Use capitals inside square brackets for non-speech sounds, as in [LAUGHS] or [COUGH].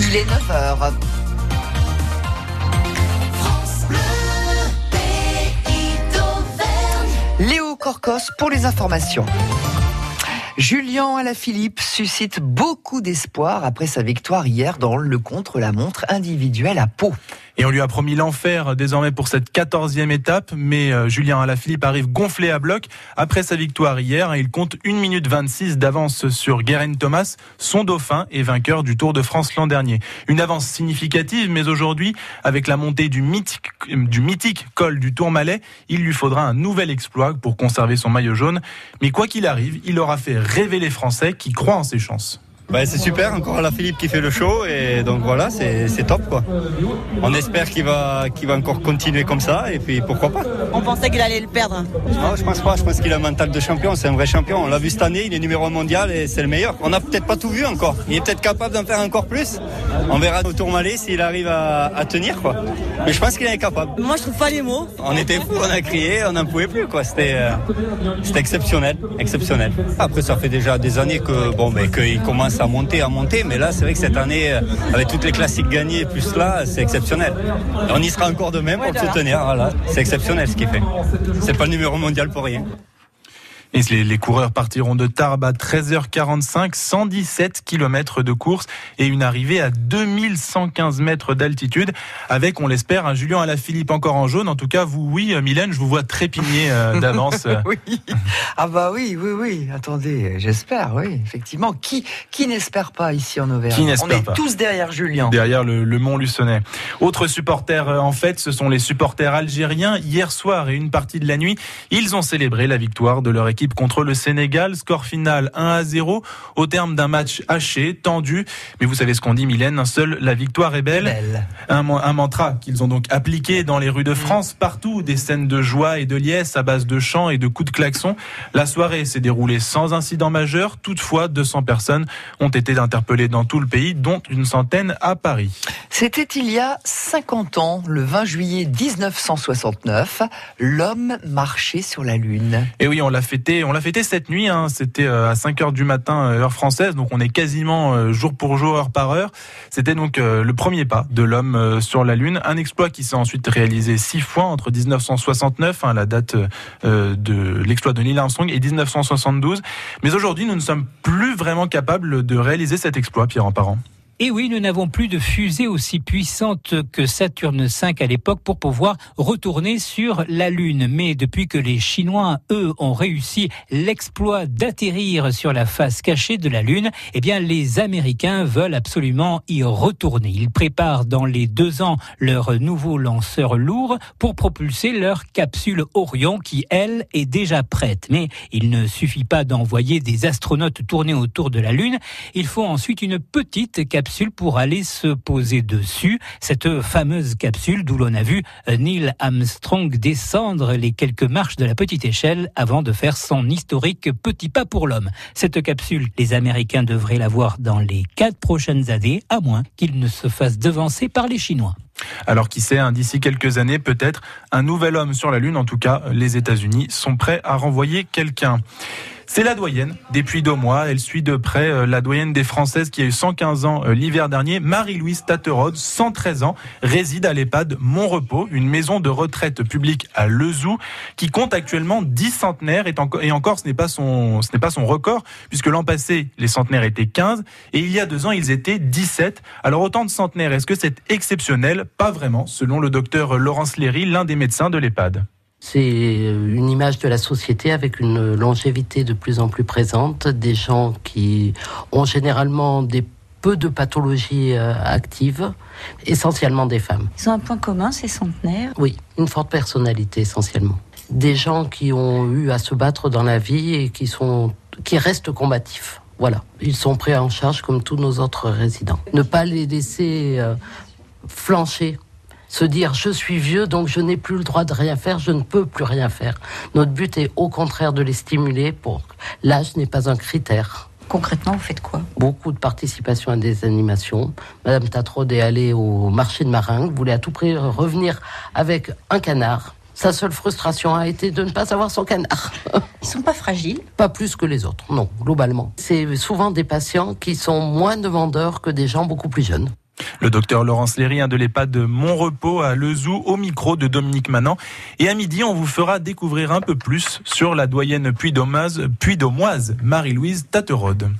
Il est 9h. Léo Corcos pour les informations. Julien Alaphilippe suscite beaucoup d'espoir après sa victoire hier dans le contre-la-montre individuelle à Pau. Et on lui a promis l'enfer désormais pour cette quatorzième étape, mais euh, Julien Alaphilippe arrive gonflé à bloc. Après sa victoire hier, il compte 1 minute 26 d'avance sur Guerin Thomas, son dauphin et vainqueur du Tour de France l'an dernier. Une avance significative, mais aujourd'hui, avec la montée du mythique, du mythique col du Tourmalet, il lui faudra un nouvel exploit pour conserver son maillot jaune. Mais quoi qu'il arrive, il aura fait rêver les Français qui croient en ses chances. Bah, c'est super, encore la Philippe qui fait le show et donc voilà, c'est top quoi. On espère qu'il va, qu'il va encore continuer comme ça et puis pourquoi pas. On pensait qu'il allait le perdre. Non, je pense pas, je pense qu'il a un mental de champion, c'est un vrai champion. On l'a vu cette année, il est numéro mondial et c'est le meilleur. On n'a peut-être pas tout vu encore. Il est peut-être capable d'en faire encore plus. On verra au Tourmalet s'il arrive à, tenir quoi. Mais je pense qu'il est capable. Moi je trouve pas les mots. On était fous, on a crié, on n'en pouvait plus quoi. C'était euh, exceptionnel, exceptionnel. Après ça fait déjà des années que bon mais qu'il commence à monter, à monter. Mais là, c'est vrai que cette année, euh, avec toutes les classiques gagnées plus là, c'est exceptionnel. on y sera encore de même pour le soutenir. Voilà. C'est exceptionnel ce qu'il fait. C'est pas le numéro mondial pour rien. Et les, coureurs partiront de Tarbes à 13h45, 117 km de course et une arrivée à 2115 mètres d'altitude avec, on l'espère, un Julien Alaphilippe encore en jaune. En tout cas, vous, oui, Mylène, je vous vois trépigner euh, [LAUGHS] d'avance. oui. Ah bah oui, oui, oui. Attendez, j'espère, oui, effectivement. Qui, qui n'espère pas ici en Auvergne? Qui On est tous derrière Julien. Derrière le, le Mont Luçonnet. Autre supporters, euh, en fait, ce sont les supporters algériens. Hier soir et une partie de la nuit, ils ont célébré la victoire de leur équipe contre le Sénégal. Score final 1 à 0 au terme d'un match haché, tendu. Mais vous savez ce qu'on dit, Mylène, seule la victoire est belle. Un, mantra qu'ils ont donc appliqué dans les rues de France, partout des scènes de joie et de liesse à base de chants et de coups de klaxon. La soirée s'est déroulée sans incident majeur. Toutefois, 200 personnes ont été interpellées dans tout le pays, dont une centaine à Paris. C'était il y a 50 ans, le 20 juillet 1969, l'homme marchait sur la Lune. Et oui, on l'a fêté on l'a fêté cette nuit. Hein. C'était euh, à 5 heures du matin euh, heure française, donc on est quasiment euh, jour pour jour, heure par heure. C'était donc le premier pas de l'homme sur la Lune, un exploit qui s'est ensuite réalisé six fois entre 1969, hein, la date de l'exploit de Neil Armstrong, et 1972. Mais aujourd'hui, nous ne sommes plus vraiment capables de réaliser cet exploit, Pierre en parent. Et oui, nous n'avons plus de fusée aussi puissante que Saturne V à l'époque pour pouvoir retourner sur la Lune. Mais depuis que les Chinois, eux, ont réussi l'exploit d'atterrir sur la face cachée de la Lune, eh bien, les Américains veulent absolument y retourner. Ils préparent dans les deux ans leur nouveau lanceur lourd pour propulser leur capsule Orion qui, elle, est déjà prête. Mais il ne suffit pas d'envoyer des astronautes tourner autour de la Lune. Il faut ensuite une petite capsule pour aller se poser dessus. Cette fameuse capsule d'où l'on a vu Neil Armstrong descendre les quelques marches de la petite échelle avant de faire son historique petit pas pour l'homme. Cette capsule, les Américains devraient la voir dans les quatre prochaines années, à moins qu'ils ne se fassent devancer par les Chinois. Alors qui sait, hein, d'ici quelques années, peut-être un nouvel homme sur la Lune. En tout cas, les États-Unis sont prêts à renvoyer quelqu'un. C'est la doyenne des Puy d'Aumois. Elle suit de près euh, la doyenne des Françaises qui a eu 115 ans euh, l'hiver dernier. Marie-Louise Taterode, 113 ans, réside à l'EHPAD Repos, une maison de retraite publique à Lezou, qui compte actuellement 10 centenaires. Et encore, ce n'est pas son, ce n'est pas son record, puisque l'an passé, les centenaires étaient 15, et il y a deux ans, ils étaient 17. Alors autant de centenaires, est-ce que c'est exceptionnel? Pas vraiment, selon le docteur Laurence Léry, l'un des médecins de l'EHPAD. C'est une image de la société avec une longévité de plus en plus présente, des gens qui ont généralement des peu de pathologies euh, actives, essentiellement des femmes. Ils ont un point commun, ces centenaires Oui, une forte personnalité essentiellement. Des gens qui ont eu à se battre dans la vie et qui, sont, qui restent combatifs. Voilà, ils sont pris en charge comme tous nos autres résidents. Ne pas les laisser euh, flancher se dire je suis vieux donc je n'ai plus le droit de rien faire, je ne peux plus rien faire. Notre but est au contraire de les stimuler pour l'âge n'est pas un critère. Concrètement, vous faites quoi? Beaucoup de participation à des animations. Madame Tatrode est allée au marché de Maringue, voulait à tout prix revenir avec un canard. Sa seule frustration a été de ne pas avoir son canard. Ils sont pas fragiles? Pas plus que les autres, non, globalement. C'est souvent des patients qui sont moins demandeurs que des gens beaucoup plus jeunes. Le docteur Laurence Léry, un de l'EHPAD de Montrepos à Lezou, au micro de Dominique Manant. Et à midi, on vous fera découvrir un peu plus sur la doyenne puy-domoise, puy Marie-Louise Taterode.